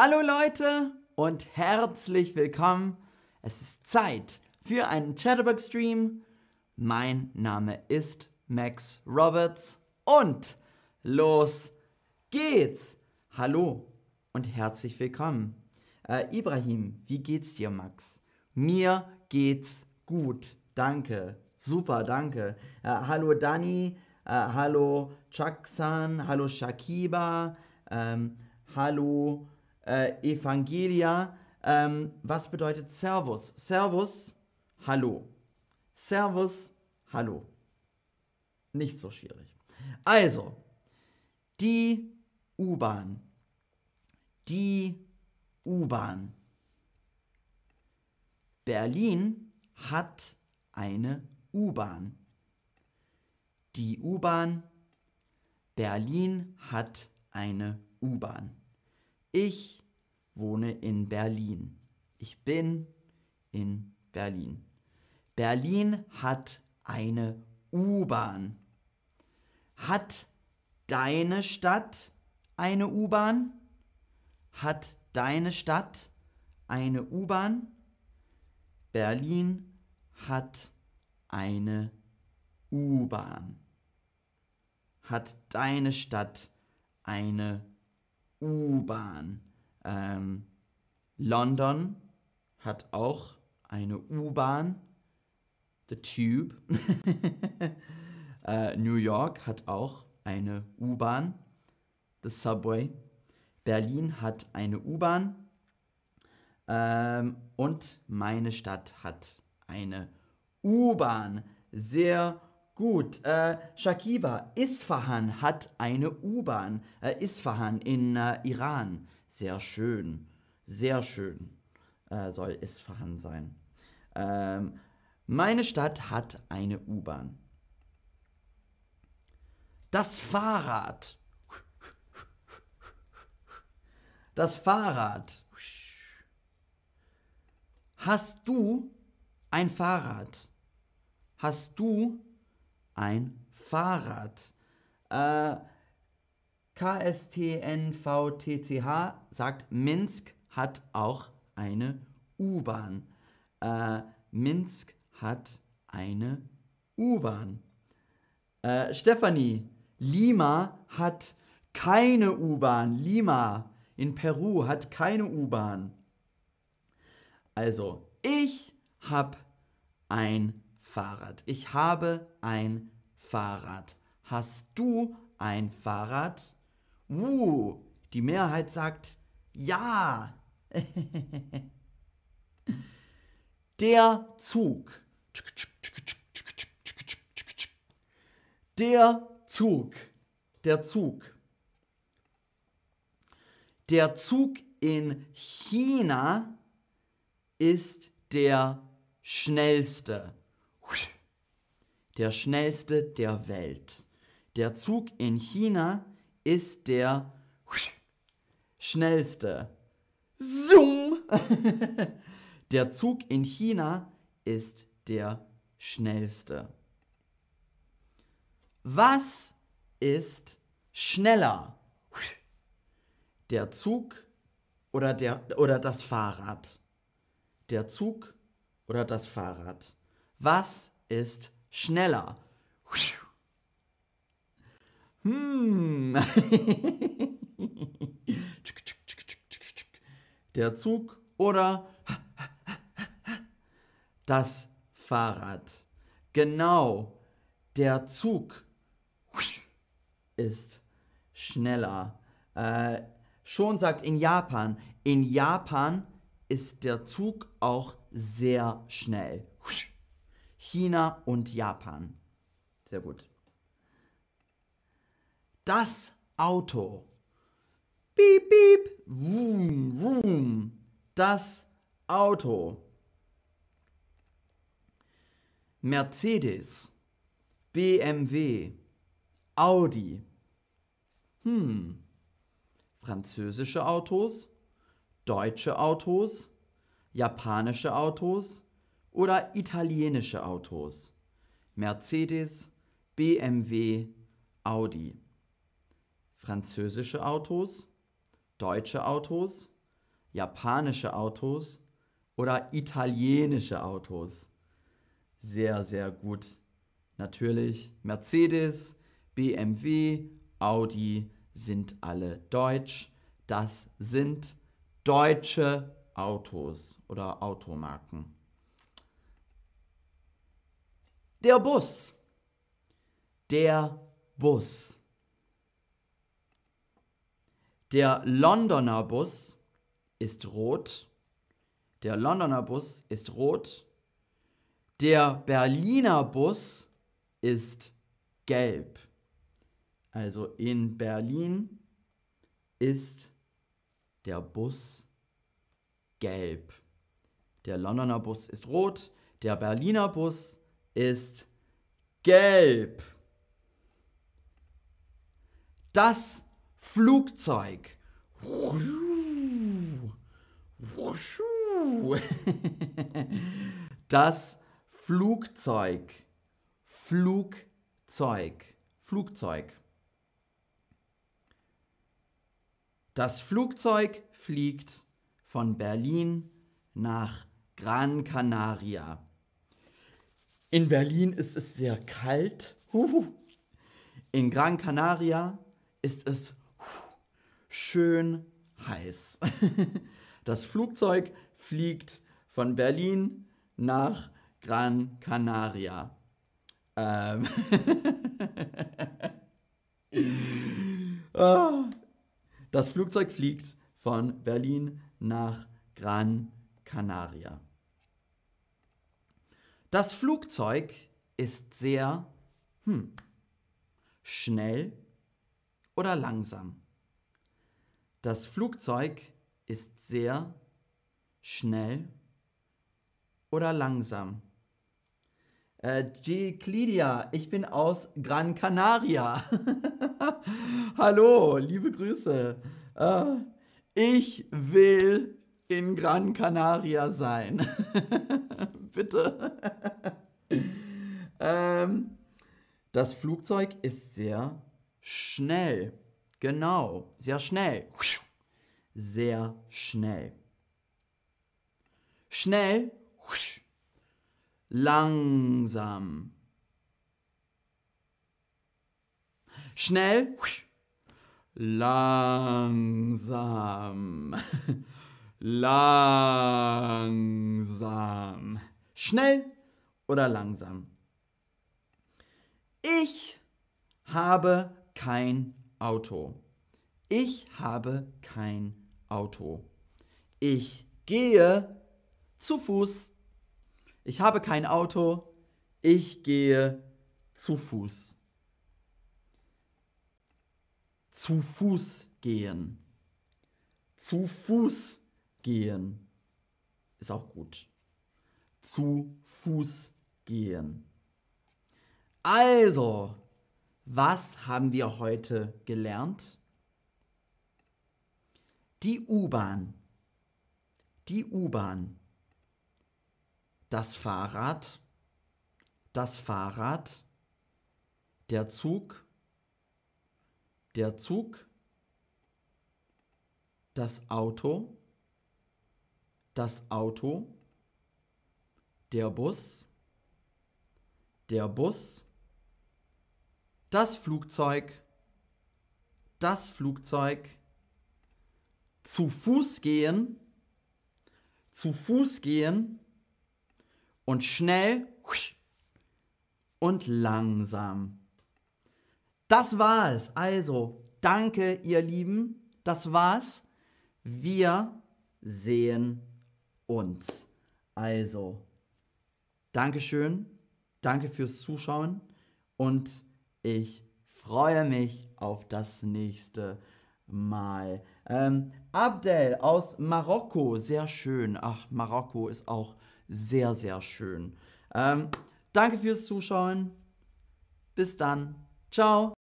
Hallo Leute und herzlich willkommen. Es ist Zeit für einen Chatterbox-Stream. Mein Name ist Max Roberts und los geht's. Hallo und herzlich willkommen. Äh, Ibrahim, wie geht's dir, Max? Mir geht's gut, danke. Super, danke. Äh, hallo Dani, äh, hallo Chaksan, hallo Shakiba, ähm, hallo äh, Evangelia. Ähm, was bedeutet Servus? Servus, hallo. Servus, hallo. Nicht so schwierig. Also, die U-Bahn. Die U-Bahn. Berlin hat eine U-Bahn. Die U-Bahn. Berlin hat eine U-Bahn. Ich wohne in Berlin. Ich bin in Berlin. Berlin hat eine U-Bahn. Hat deine Stadt eine U-Bahn? Hat deine Stadt eine U-Bahn? Berlin hat eine U-Bahn. Hat deine Stadt eine U-Bahn? Ähm, London hat auch eine U-Bahn. The Tube. äh, New York hat auch eine U-Bahn. The Subway. Berlin hat eine U-Bahn. Ähm, und meine Stadt hat eine U-Bahn. Sehr gut. Äh, Shakiba, Isfahan hat eine U-Bahn. Äh, Isfahan in äh, Iran. Sehr schön. Sehr schön äh, soll Isfahan sein. Ähm, meine Stadt hat eine U-Bahn. Das Fahrrad das Fahrrad. Hast du ein Fahrrad? Hast du ein Fahrrad? Äh, KSTNVTCH sagt, Minsk hat auch eine U-Bahn. Äh, Minsk hat eine U-Bahn. Äh, Stefanie, Lima hat keine U-Bahn. Lima in Peru hat keine U-Bahn. Also, ich habe ein Fahrrad. Ich habe ein Fahrrad. Hast du ein Fahrrad? Uh, die Mehrheit sagt ja. Der Zug. Der Zug. Der Zug. Der Zug in China ist der schnellste. Der schnellste der Welt. Der Zug in China ist der schnellste. Zoom! der Zug in China ist der schnellste. Was ist schneller? der Zug oder, der, oder das Fahrrad? Der Zug oder das Fahrrad? Was ist schneller? Hm. der Zug oder das Fahrrad? Genau, der Zug ist schneller. Äh, Schon sagt in Japan, in Japan ist der Zug auch sehr schnell. China und Japan. Sehr gut. Das Auto. Piep, piep. Vroom, vroom. Das Auto. Mercedes. BMW. Audi. Hm französische Autos, deutsche Autos, japanische Autos oder italienische Autos. Mercedes, BMW, Audi. Französische Autos, deutsche Autos, japanische Autos oder italienische Autos? Sehr, sehr gut. Natürlich Mercedes, BMW, Audi sind alle deutsch. Das sind deutsche Autos oder Automarken. Der Bus. Der Bus. Der Londoner Bus ist rot. Der Londoner Bus ist rot. Der Berliner Bus ist gelb. Also in Berlin ist der Bus gelb. Der Londoner Bus ist rot. Der Berliner Bus ist gelb. Das Flugzeug. Das Flugzeug. Flugzeug. Flugzeug. Das Flugzeug fliegt von Berlin nach Gran Canaria. In Berlin ist es sehr kalt. In Gran Canaria ist es schön heiß. Das Flugzeug fliegt von Berlin nach Gran Canaria. Ähm ah. Das Flugzeug fliegt von Berlin nach Gran Canaria. Das Flugzeug ist sehr hm, schnell oder langsam. Das Flugzeug ist sehr schnell oder langsam. Äh, G. ich bin aus Gran Canaria. Hallo, liebe Grüße. Äh, ich will in Gran Canaria sein. Bitte. ähm, das Flugzeug ist sehr schnell. Genau, sehr schnell. Sehr schnell. Schnell. Langsam. Schnell. Langsam. Langsam. Schnell oder langsam? Ich habe kein Auto. Ich habe kein Auto. Ich gehe zu Fuß. Ich habe kein Auto. Ich gehe zu Fuß. Zu Fuß gehen. Zu Fuß gehen. Ist auch gut zu Fuß gehen. Also, was haben wir heute gelernt? Die U-Bahn. Die U-Bahn. Das Fahrrad. Das Fahrrad. Der Zug. Der Zug. Das Auto. Das Auto der Bus, der Bus, das Flugzeug, das Flugzeug, zu Fuß gehen, zu Fuß gehen und schnell und langsam. Das war es. Also, danke, ihr Lieben. Das war's. Wir sehen uns. Also, Dankeschön, danke fürs Zuschauen und ich freue mich auf das nächste Mal. Ähm, Abdel aus Marokko, sehr schön. Ach, Marokko ist auch sehr, sehr schön. Ähm, danke fürs Zuschauen. Bis dann. Ciao.